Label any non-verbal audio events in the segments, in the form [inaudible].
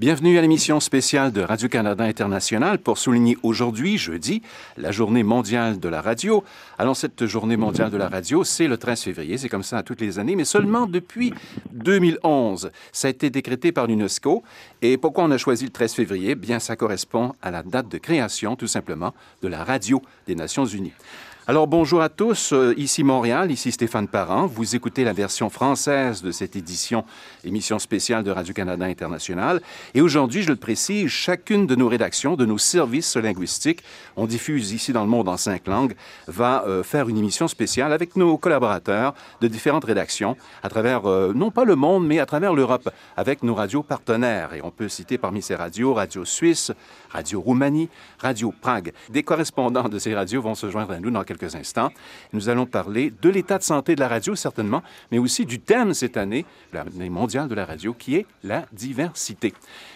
Bienvenue à l'émission spéciale de Radio-Canada International pour souligner aujourd'hui, jeudi, la journée mondiale de la radio. Alors, cette journée mondiale de la radio, c'est le 13 février, c'est comme ça à toutes les années, mais seulement depuis 2011. Ça a été décrété par l'UNESCO. Et pourquoi on a choisi le 13 février? Bien, ça correspond à la date de création, tout simplement, de la radio des Nations Unies. Alors bonjour à tous, euh, ici Montréal, ici Stéphane Parent. Vous écoutez la version française de cette édition, émission spéciale de Radio-Canada International. Et aujourd'hui, je le précise, chacune de nos rédactions, de nos services linguistiques, on diffuse ici dans le monde en cinq langues, va euh, faire une émission spéciale avec nos collaborateurs de différentes rédactions à travers, euh, non pas le monde, mais à travers l'Europe, avec nos radios partenaires. Et on peut citer parmi ces radios Radio Suisse, Radio Roumanie, Radio Prague. Des correspondants de ces radios vont se joindre à nous dans quelques instants. Nous allons parler de l'état de santé de la radio, certainement, mais aussi du thème cette année, l'année mondiale de la radio, qui est la diversité.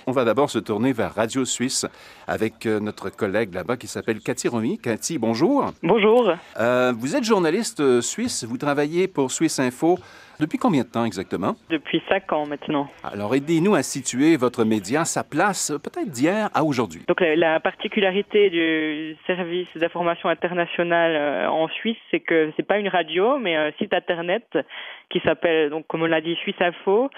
On va d'abord se tourner vers Radio Suisse avec euh, notre collègue là-bas qui s'appelle Cathy Romy. Cathy, bonjour. Bonjour. Euh, vous êtes journaliste euh, suisse, vous travaillez pour Suisse Info. Depuis combien de temps exactement? Depuis cinq ans maintenant. Alors, aidez-nous à situer votre média, sa place peut-être d'hier à aujourd'hui. Donc, la, particularité du service d'information internationale euh, en Suisse, c'est que c'est pas une radio, mais un site internet qui s'appelle, donc, comme on l'a dit, Suisse Info.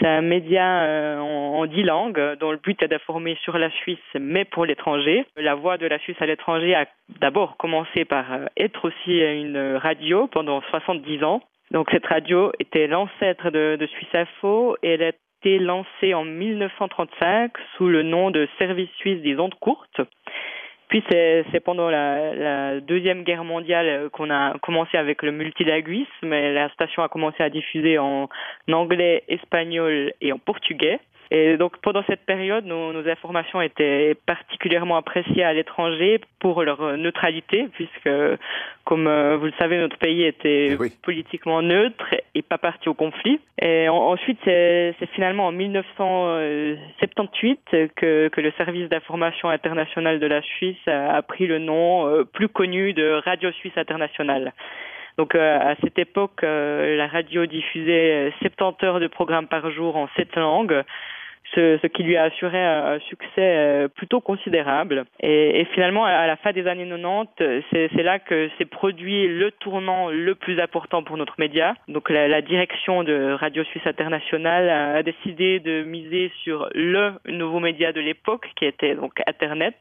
C'est un média euh, en, dix langues dont le but est d'informer sur la Suisse, mais pour l'étranger. La voix de la Suisse à l'étranger a d'abord commencé par euh, être aussi une radio pendant 70 ans. Donc cette radio était l'ancêtre de, Suisse Info et elle a été lancée en 1935 sous le nom de Service suisse des ondes courtes. Puis c'est pendant la, la, Deuxième Guerre mondiale qu'on a commencé avec le multilinguisme. La station a commencé à diffuser en anglais, espagnol et en portugais. Et donc pendant cette période, nos, nos informations étaient particulièrement appréciées à l'étranger pour leur neutralité, puisque, comme euh, vous le savez, notre pays était Eh politiquement neutre et pas parti au conflit. Et en, ensuite, c'est finalement en 1978 que, que le service d'information internationale de la Suisse a, a pris le nom euh, plus connu de Radio Suisse Internationale. Donc euh, à cette époque, euh, la radio diffusait 70 heures de programmes par jour en sept langues. Ce, ce, qui lui a assuré un succès euh, plutôt considérable. Et, et finalement, à la fin des années 90, c'est là que s'est produit le tournant le plus important pour notre média. Donc la, la direction de Radio Suisse Internationale a, décidé de miser sur le nouveau média de l'époque, qui était donc Internet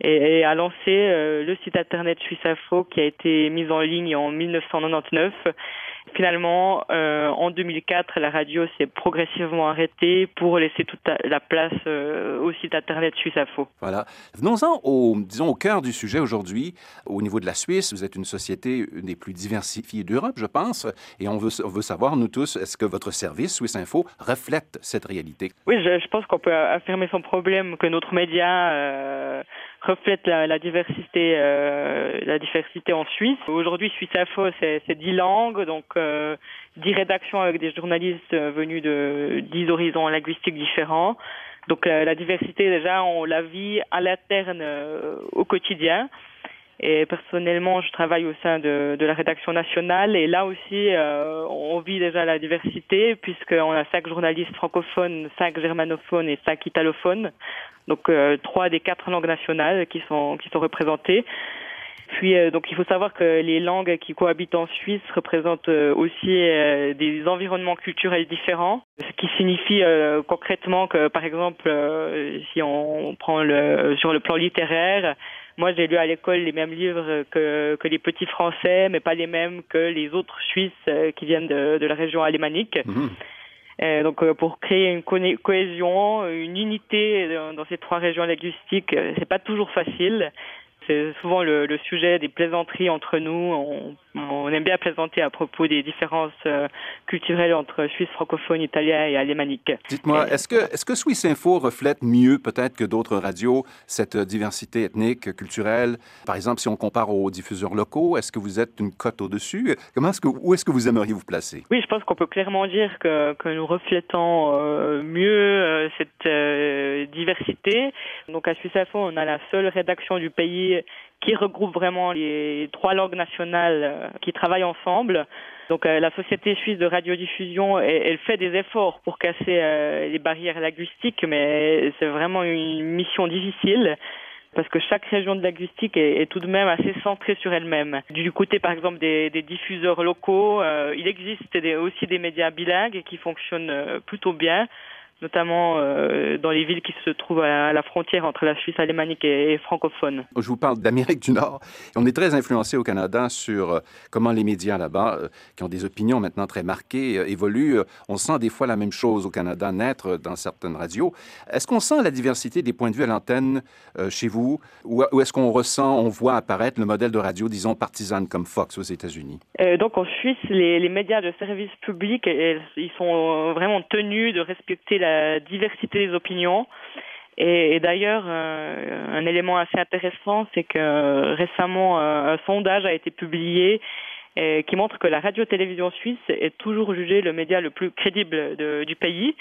et, et a lancé euh, le site internet Suisse Info qui a été mis en ligne en 1999. Finalement, euh, en 2004, la radio s'est progressivement arrêtée pour laisser toute la place euh, au site internet Suisse Info. Voilà. Venons-en au, disons, au cœur du sujet aujourd'hui. Au niveau de la Suisse, vous êtes une société une des plus diversifiées d'Europe, je pense, et on veut, on veut savoir, nous tous, est-ce que votre service, Suisse Info, reflète cette réalité? Oui, je, je pense qu'on peut affirmer sans problème que notre média euh, reflète la, la diversité, euh, la diversité en Suisse. Aujourd'hui, Suisse Info, c'est dix langues, donc euh, dix rédactions avec des journalistes venus de dix horizons linguistiques différents. Donc la, diversité, déjà, on la vit à l'interne euh, au quotidien. Et personnellement, je travaille au sein de, la rédaction nationale et là aussi, euh, on vit déjà la diversité puisqu'on a cinq journalistes francophones, cinq germanophones et cinq italophones. Donc euh, trois des quatre langues nationales qui sont qui sont représentées. Puis euh, donc il faut savoir que les langues qui cohabitent en Suisse représentent euh, aussi euh, des environnements culturels différents, ce qui signifie concrètement que par exemple si on prend le sur le plan littéraire, moi j'ai lu à l'école les mêmes livres que que les petits français, mais pas les mêmes que les autres Suisses qui viennent de, de la région alémanique. Mmh. Euh, donc pour créer une cohésion, une unité dans, ces trois régions linguistiques, c'est pas toujours facile. C'est souvent le, sujet des plaisanteries entre nous. On, on, aime bien plaisanter à propos des différences euh, culturelles entre Suisse francophone, italien et alémanique. Dites-moi, est-ce que, est que Suisse Info reflète mieux peut-être que d'autres radios cette diversité ethnique, culturelle? Par exemple, si on compare aux diffuseurs locaux, est-ce que vous êtes une cote au-dessus? Comment est-ce que, où est-ce que vous aimeriez vous placer? Oui, je pense qu'on peut clairement dire que, que nous reflétons euh, mieux euh, cette euh, diversité. Donc à Suisse Info, on a la seule rédaction du pays qui regroupe vraiment les trois langues nationales qui travaillent ensemble. Donc la société suisse de radiodiffusion, elle, fait des efforts pour casser les barrières linguistiques, mais c'est vraiment une mission difficile parce que chaque région de linguistique est, tout de même assez centrée sur elle-même. Du côté, par exemple, des, diffuseurs locaux, euh, il existe des, aussi des médias bilingues qui fonctionnent euh, plutôt bien notamment euh, dans les villes qui se trouvent à la frontière entre la Suisse alémanique et, francophone. Je vous parle d'Amérique du Nord. On est très influencé au Canada sur euh, comment les médias là-bas, euh, qui ont des opinions maintenant très marquées, évoluent. On sent des fois la même chose au Canada naître dans certaines radios. Est-ce qu'on sent la diversité des points de vue à l'antenne chez vous, ou, est-ce qu'on ressent, on voit apparaître le modèle de radio, disons, partisane comme Fox aux États-Unis? donc en Suisse, les, les, médias de service public, ils sont vraiment tenus de respecter la diversité des opinions. Et, d'ailleurs, euh, un élément assez intéressant, c'est que récemment, un sondage a été publié qui montre que la radio-télévision suisse est toujours jugée le média le plus crédible du pays.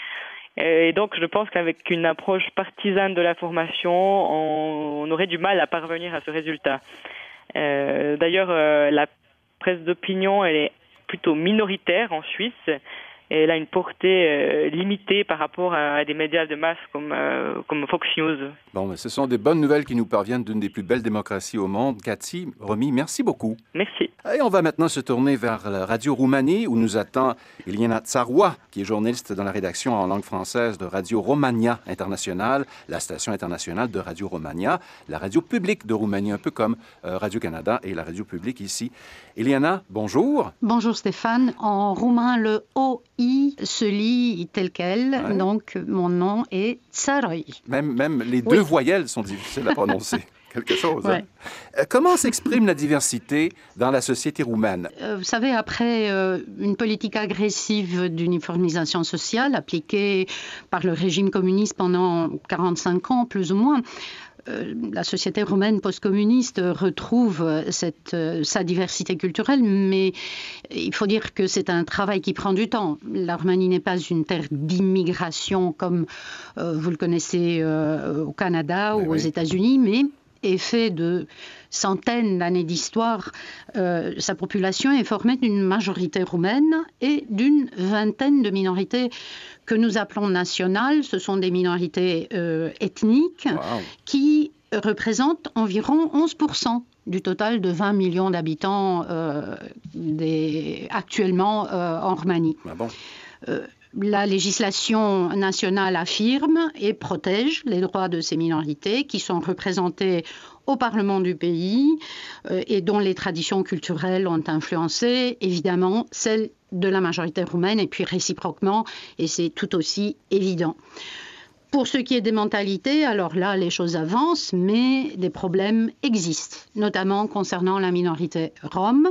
Et donc, je pense qu'avec une approche partisane de l'information, on, on, aurait du mal à parvenir à ce résultat. Euh, d'ailleurs, euh, la presse d'opinion, elle est plutôt minoritaire en Suisse et elle a une portée euh, limitée par rapport à, des médias de masse comme, euh, comme Fox News. Bon, mais ce sont des bonnes nouvelles qui nous parviennent d'une des plus belles démocraties au monde. Cathy, Romy, merci beaucoup. Merci. Et on va maintenant se tourner vers la radio Roumanie où nous attend Eliana Tsaroua, qui est journaliste dans la rédaction en langue française de Radio Romania International, la station internationale de Radio Romania, la radio publique de Roumanie, un peu comme euh, Radio-Canada et la radio publique ici. Eliana, bonjour. Bonjour Stéphane. En roumain, le O I se lit tel quel, donc mon nom est Tsaroi. Même, même les deux voyelles sont difficiles à prononcer. [laughs] Quelque chose. Hein. Euh, comment s'exprime la diversité dans la société roumaine? Euh, Vous savez, après euh, une politique agressive d'uniformisation sociale appliquée par le régime communiste pendant 45 ans, plus ou moins, euh, la société romaine post-communiste retrouve cette, sa diversité culturelle, mais il faut dire que c'est un travail qui prend du temps. La Roumanie n'est pas une terre d'immigration comme vous le connaissez au Canada ou aux États-Unis, mais est fait de centaines d'années d'histoire. sa population est formée d'une majorité roumaine et d'une vingtaine de minorités que nous appelons nationales, ce sont des minorités euh, ethniques qui représentent environ 11% du total de 20 millions d'habitants euh, actuellement euh, en Roumanie. Ah la législation nationale affirme et protège les droits de ces minorités qui sont représentées au Parlement du pays et dont les traditions culturelles ont influencé évidemment celles de la majorité roumaine et puis réciproquement, et c'est tout aussi évident. Pour ce qui est des mentalités, alors là, les choses avancent, mais des problèmes existent, notamment concernant la minorité rome.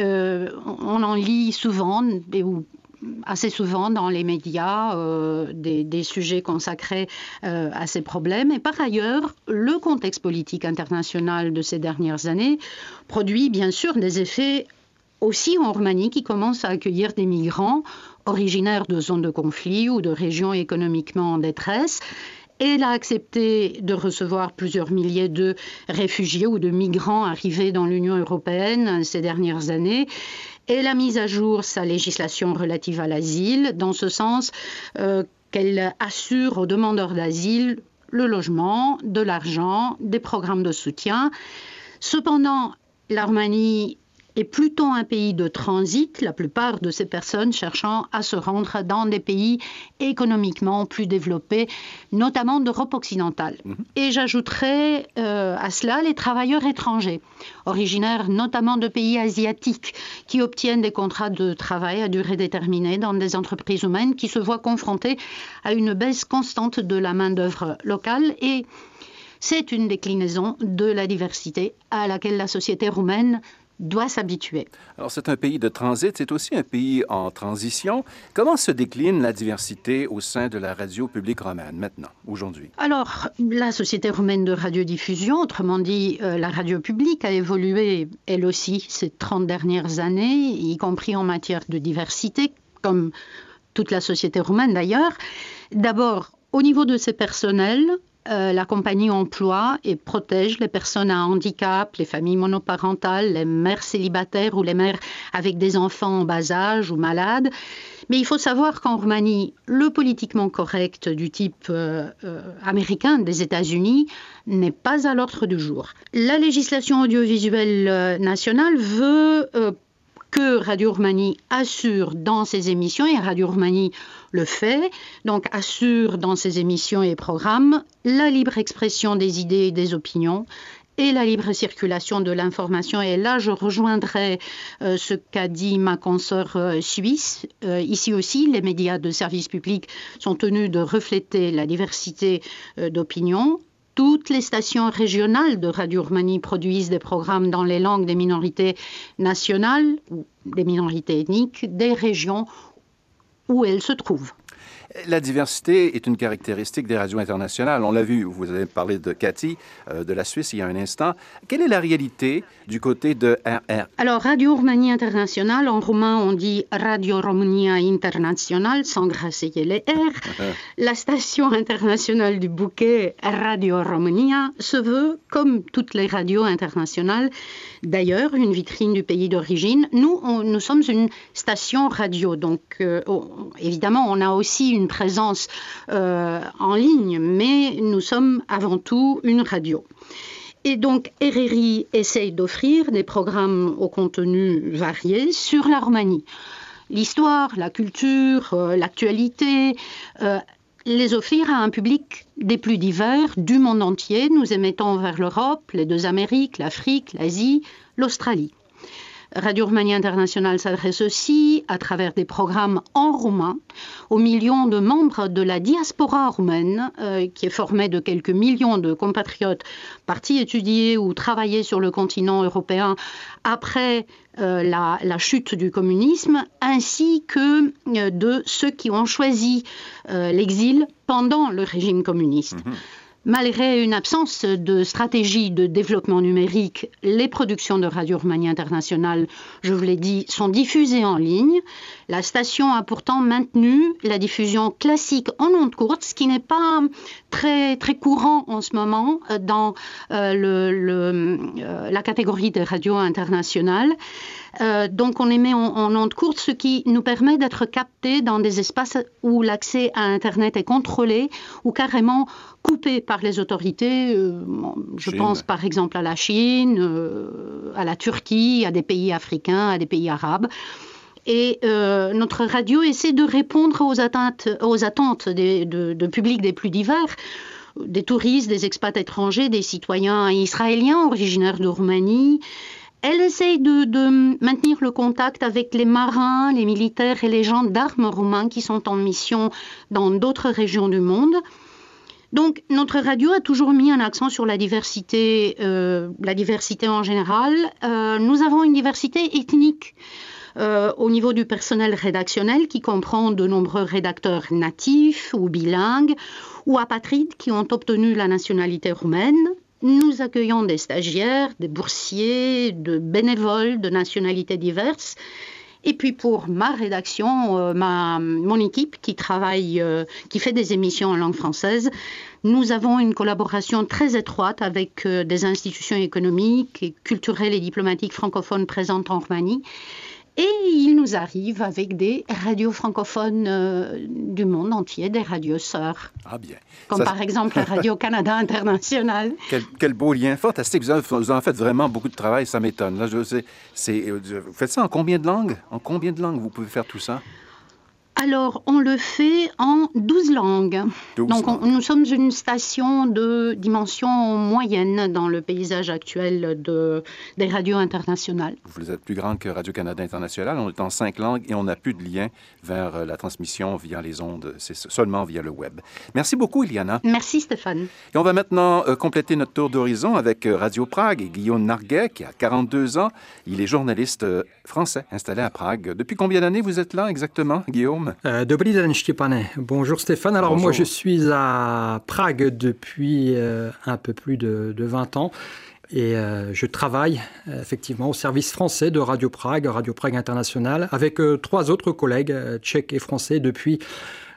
Euh, on en lit souvent, ou assez souvent dans les médias, euh, des, sujets consacrés euh, à ces problèmes. Et par ailleurs, le contexte politique international de ces dernières années produit bien sûr des effets aussi en Roumanie qui commence à accueillir des migrants originaires de zones de conflit ou de régions économiquement en détresse. Elle a accepté de recevoir plusieurs milliers de réfugiés ou de migrants arrivés dans l'Union européenne ces dernières années. Elle a mis à jour sa législation relative à l'asile, dans ce sens euh, qu'elle assure aux demandeurs d'asile le logement, de l'argent, des programmes de soutien. Cependant, la est plutôt un pays de transit, la plupart de ces personnes cherchant à se rendre dans des pays économiquement plus développés, notamment d'Europe occidentale. Mhm. Et j'ajouterai euh, à cela les travailleurs étrangers, originaires notamment de pays asiatiques, qui obtiennent des contrats de travail à durée déterminée dans des entreprises humaines qui se voient confrontées à une baisse constante de la main-d'œuvre locale et c'est une déclinaison de la diversité à laquelle la société roumaine doit s'habituer. Alors c'est un pays de transit, c'est aussi un pays en transition. Comment se décline la diversité au sein de la radio publique romaine maintenant, aujourd'hui? Alors la Société romaine de radiodiffusion, autrement dit euh, la radio publique, a évolué elle aussi ces 30 dernières années, y compris en matière de diversité, comme toute la société roumaine d'ailleurs. D'abord, au niveau de ses personnels, euh, la compagnie emploie et protège les personnes à handicap, les familles monoparentales, les mères célibataires ou les mères avec des enfants en bas âge ou malades. Mais il faut savoir qu'en Roumanie, le politiquement correct du type euh, euh, américain des États-Unis n'est pas à l'ordre du jour. La législation audiovisuelle nationale veut que Radio Roumanie assure dans ses émissions, et Radio Roumanie le fait, donc assure dans ses émissions et programmes la libre expression des idées et des opinions et la libre circulation de l'information. Et là, je rejoindrai euh, ce qu'a dit ma consoeur euh, suisse. Euh, ici aussi, les médias de service public sont tenus de refléter la diversité d'opinions toutes les stations régionales de Radio Roumanie produisent des programmes dans les langues des minorités nationales ou des minorités ethniques des régions où elles se trouvent. La diversité est une caractéristique des radios internationales. On l'a vu, vous avez parlé de Cathy euh, de la Suisse il y a un instant. Quelle est la réalité du côté de RR Alors, Radio Roumanie Internationale, en roumain, on dit Radio Romania International, sans grasser les R. [laughs] la station internationale du bouquet Radio Romania se veut, comme toutes les radios internationales, d'ailleurs, une vitrine du pays d'origine. Nous, nous sommes une station radio, donc euh, évidemment, on a aussi une présence euh, en ligne, mais nous sommes avant tout une radio. Et donc, RRI essaye d'offrir des programmes au contenu varié sur la Roumanie. L'histoire, la culture, euh, l'actualité, les offrir à un public des plus divers du monde entier. Nous émettons vers l'Europe, les deux Amériques, l'Afrique, l'Asie, l'Australie. Radio Roumanie Internationale s'adresse aussi, à travers des programmes en roumain, aux millions de membres de la diaspora roumaine, euh, qui est formée de quelques millions de compatriotes partis étudier ou travailler sur le continent européen après euh, la, chute du communisme, ainsi que euh, de ceux qui ont choisi l'exil pendant le régime communiste. Mhm. Malgré une absence de stratégie de développement numérique, les productions de Radio Roumanie Internationale, je vous l'ai dit, sont diffusées en ligne. La station a pourtant maintenu la diffusion classique en ondes courtes, ce qui n'est pas très, courant en ce moment dans euh, euh, la catégorie des radios internationales. Euh, donc on émet en, en ondes courtes, ce qui nous permet d'être captés dans des espaces où l'accès à Internet est contrôlé ou carrément coupé par les autorités. Euh, je pense par exemple à la Chine, euh, à la Turquie, à des pays africains, à des pays arabes. Et notre radio essaie de répondre aux, attentes, aux attentes de, de publics des plus divers des touristes, des expats étrangers, des citoyens israéliens originaires de Roumanie, elle essaye de, maintenir le contact avec les marins, les militaires et les gendarmes roumains qui sont en mission dans d'autres régions du monde. Donc notre radio a toujours mis un accent sur la diversité, euh, la diversité en général. Euh, nous avons une diversité ethnique. Euh, au niveau du personnel rédactionnel qui comprend de nombreux rédacteurs natifs ou bilingues ou apatrides qui ont obtenu la nationalité roumaine, nous accueillons des stagiaires, des boursiers, de bénévoles de nationalités diverses. Et puis pour ma rédaction, euh, mon équipe qui travaille, euh, qui fait des émissions en langue française, nous avons une collaboration très étroite avec euh, des institutions économiques, culturelles et diplomatiques francophones présentes en Roumanie. Et il nous arrive avec des radios francophones euh, du monde entier, des radios sœurs. Ah bien. Comme par exemple Radio-Canada [laughs] International. Quel, beau lien, fantastique. Vous en, faites vraiment beaucoup de travail, ça m'étonne. Là, je sais, euh, vous faites ça en combien de langues? En combien de langues vous pouvez faire tout ça? Alors, on le fait en 12 langues. Donc, nous sommes une station de dimension moyenne dans le paysage actuel de, des radios internationales. Vous êtes plus grande que Radio-Canada International. On est en cinq langues et on n'a plus de lien vers euh, la transmission via les ondes. C'est seulement via le web. Merci beaucoup, Iliana. Merci, Stéphane. Et on va maintenant euh, compléter notre tour d'horizon avec euh, Radio Prague et Guillaume Narguet, qui a 42 ans. Il est journaliste français installé à Prague. Depuis combien d'années vous êtes là exactement, Guillaume? Euh, Bonjour Stéphane. Alors moi je suis à Prague depuis euh, un peu plus de, 20 ans. Et euh, je travaille effectivement au service français de Radio Prague, Radio Prague International, avec trois autres collègues tchèques et français depuis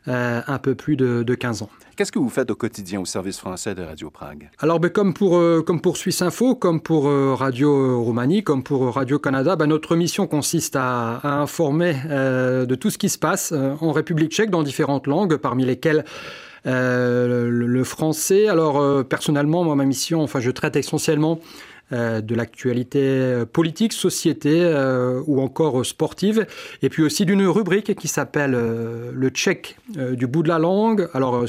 un peu plus de, 15 ans. Qu'est-ce que vous faites au quotidien au service français de Radio Prague? Alors, ben, comme, pour, comme pour Suisse Info, comme pour Radio Roumanie, comme pour Radio Canada, ben, notre mission consiste à, informer de tout ce qui se passe en République tchèque dans différentes langues, parmi lesquelles le, le, français. Alors, personnellement, moi, ma mission, enfin, je traite essentiellement euh, de l'actualité euh, politique, société euh, ou encore sportive, et puis aussi d'une rubrique qui s'appelle le tchèque du bout de la langue. Alors,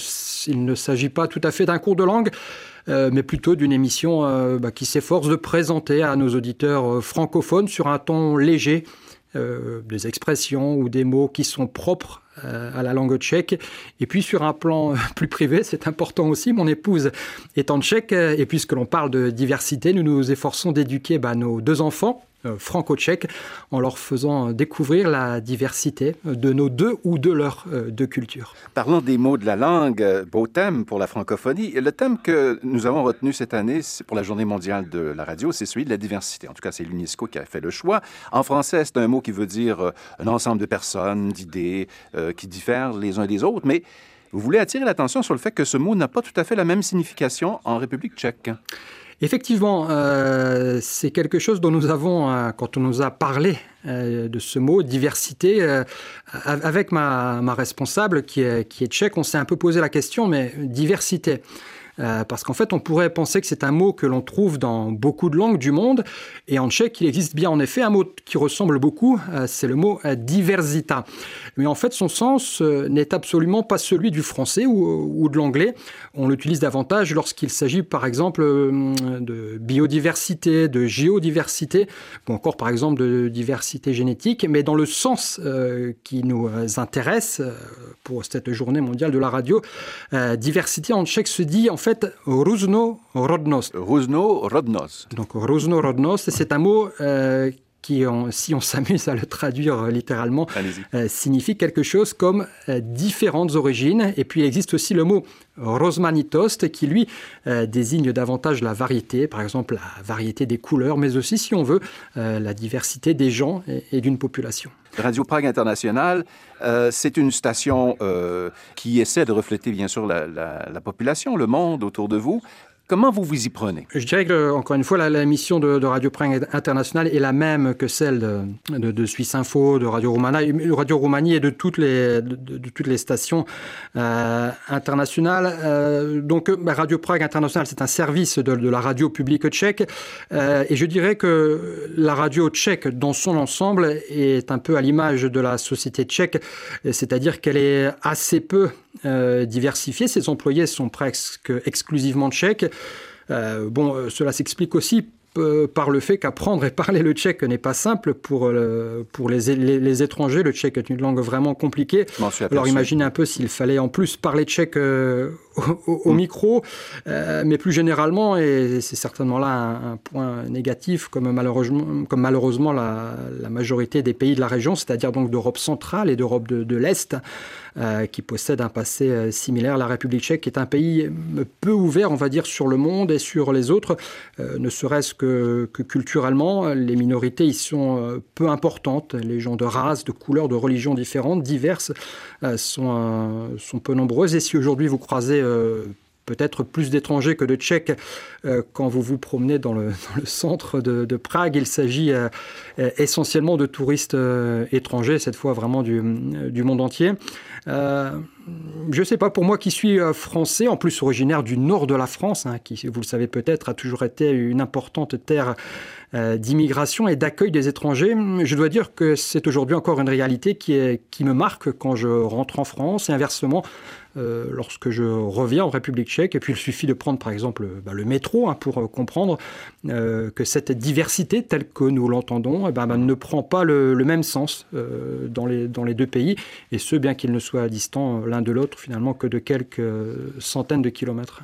il ne s'agit pas tout à fait d'un cours de langue, mais plutôt d'une émission bah, qui s'efforce de présenter à nos auditeurs francophones sur un ton léger des expressions ou des mots qui sont propres euh, à la langue tchèque. Et puis sur un plan plus privé, c'est important aussi, mon épouse étant tchèque, et puisque l'on parle de diversité, nous nous efforçons d'éduquer bah, nos deux enfants euh, franco-tchèques en leur faisant découvrir la diversité de nos deux ou de leurs euh, deux cultures. Parlons des mots de la langue, euh, beau thème pour la francophonie. Le thème que nous avons retenu cette année pour la Journée mondiale de la radio, c'est celui de la diversité. En tout cas, c'est l'UNESCO qui a fait le choix. En français, c'est un mot qui veut dire un ensemble de personnes, d'idées qui diffèrent les uns des autres, mais vous voulez attirer l'attention sur le fait que ce mot n'a pas tout à fait la même signification en République tchèque. Effectivement, euh, c'est quelque chose dont nous avons, euh, quand on nous a parlé euh, de ce mot, diversité, avec ma, responsable qui est, qui est tchèque, on s'est un peu posé la question, mais diversité. Euh, parce qu'en fait, on pourrait penser que c'est un mot que l'on trouve dans beaucoup de langues du monde, et en tchèque, il existe bien en effet un mot qui ressemble beaucoup, euh, c'est le mot euh, diversita. Mais en fait, son sens n'est absolument pas celui du français ou, de l'anglais. On l'utilise davantage lorsqu'il s'agit, par exemple, de biodiversité, de géodiversité, ou encore, par exemple, de diversité génétique, mais dans le sens qui nous intéresse pour cette journée mondiale de la radio, diversité en tchèque se dit en fait Ruzno Rodnost. Ruzno Rodnost. Donc Ruzno Rodnost, c'est un mot euh, qui, si on [laughs] s'amuse à le traduire littéralement, euh, signifie quelque chose comme euh, différentes origines. Et puis il existe aussi le mot rosmanitost qui, lui, désigne davantage la variété, par exemple la variété des couleurs, mais aussi, si on veut, la diversité des gens et d'une population. Radio Prague International, euh, c'est une station euh, qui essaie de refléter bien sûr la, la, population, le monde autour de vous, Comment vous vous y prenez? Je dirais que, encore une fois, la, mission de, Radio Prague International est la même que celle de, Suisse Info, de Radio Roumanie, Radio Roumanie et de toutes les, stations euh, internationales. Euh, donc, bah, Radio Prague International, c'est un service de, la radio publique tchèque. Euh, et je dirais que la radio tchèque, dans son ensemble, est un peu à l'image de la société tchèque, c'est-à-dire qu'elle est assez peu euh, diversifiée. Ses employés sont presque exclusivement tchèques. Euh, bon, euh, cela s'explique aussi par le fait qu'apprendre et parler le tchèque n'est pas simple pour, pour les, les, étrangers. Le tchèque est une langue vraiment compliquée. Alors imaginez un peu s'il fallait en plus parler tchèque au, mm. micro, mais plus généralement, et c'est certainement là un, point négatif, comme malheureusement, comme malheureusement la, la, majorité des pays de la région, c'est-à-dire donc d'Europe centrale et d'Europe de, de l'Est, euh, qui possède un passé euh, similaire. La République tchèque est un pays euh, peu ouvert, on va dire, sur le monde et sur les autres, ne serait-ce que, culturellement. Les minorités y sont peu importantes. Les gens de race, de couleur, de religion différentes, diverses, sont, sont peu nombreuses. Et si aujourd'hui vous croisez peut-être plus d'étrangers que de Tchèques euh, quand vous vous promenez dans le, [laughs] centre de, Prague. Il s'agit euh, essentiellement de touristes euh, étrangers, cette fois vraiment du, monde entier. je ne sais pas, pour moi qui suis français, en plus originaire du nord de la France, hein, qui, vous le savez peut-être, a toujours été une importante terre d'immigration et d'accueil des étrangers, je dois dire que c'est aujourd'hui encore une réalité qui me marque quand je rentre en France et inversement euh, lorsque je reviens en République tchèque. Et puis il suffit de prendre par exemple bah, le métro hein, pour euh, comprendre euh, que cette diversité telle que nous l'entendons eh ben, ne prend pas le, même sens dans, les, dans les deux pays, et ce bien qu'ils ne soient distants l'un de l'autre finalement que de quelques centaines de kilomètres.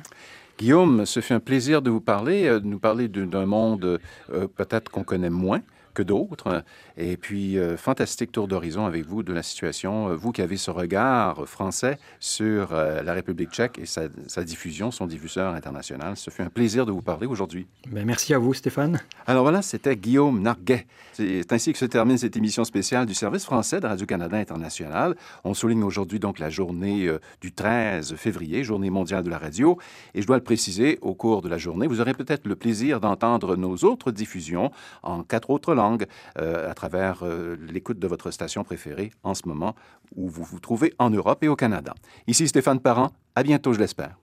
Guillaume, ce fut un plaisir de vous parler, de nous parler d'un monde peut-être qu'on connaît moins que d'autres. Et puis, euh, fantastique tour d'horizon avec vous de la situation. Vous qui avez ce regard français sur la République tchèque et sa, sa, diffusion, son diffuseur international. Ce fut un plaisir de vous parler aujourd'hui. Ben, merci à vous, Stéphane. Alors voilà, c'était Guillaume Narguet. C'est ainsi que se termine cette émission spéciale du service français de Radio-Canada International. On souligne aujourd'hui donc la journée du 13 février, journée mondiale de la radio. Et je dois le préciser, au cours de la journée, vous aurez peut-être le plaisir d'entendre nos autres diffusions en quatre autres langues euh, à travers euh, l'écoute de votre station préférée en ce moment où vous vous trouvez en Europe et au Canada. Ici Stéphane Parent. À bientôt, je l'espère.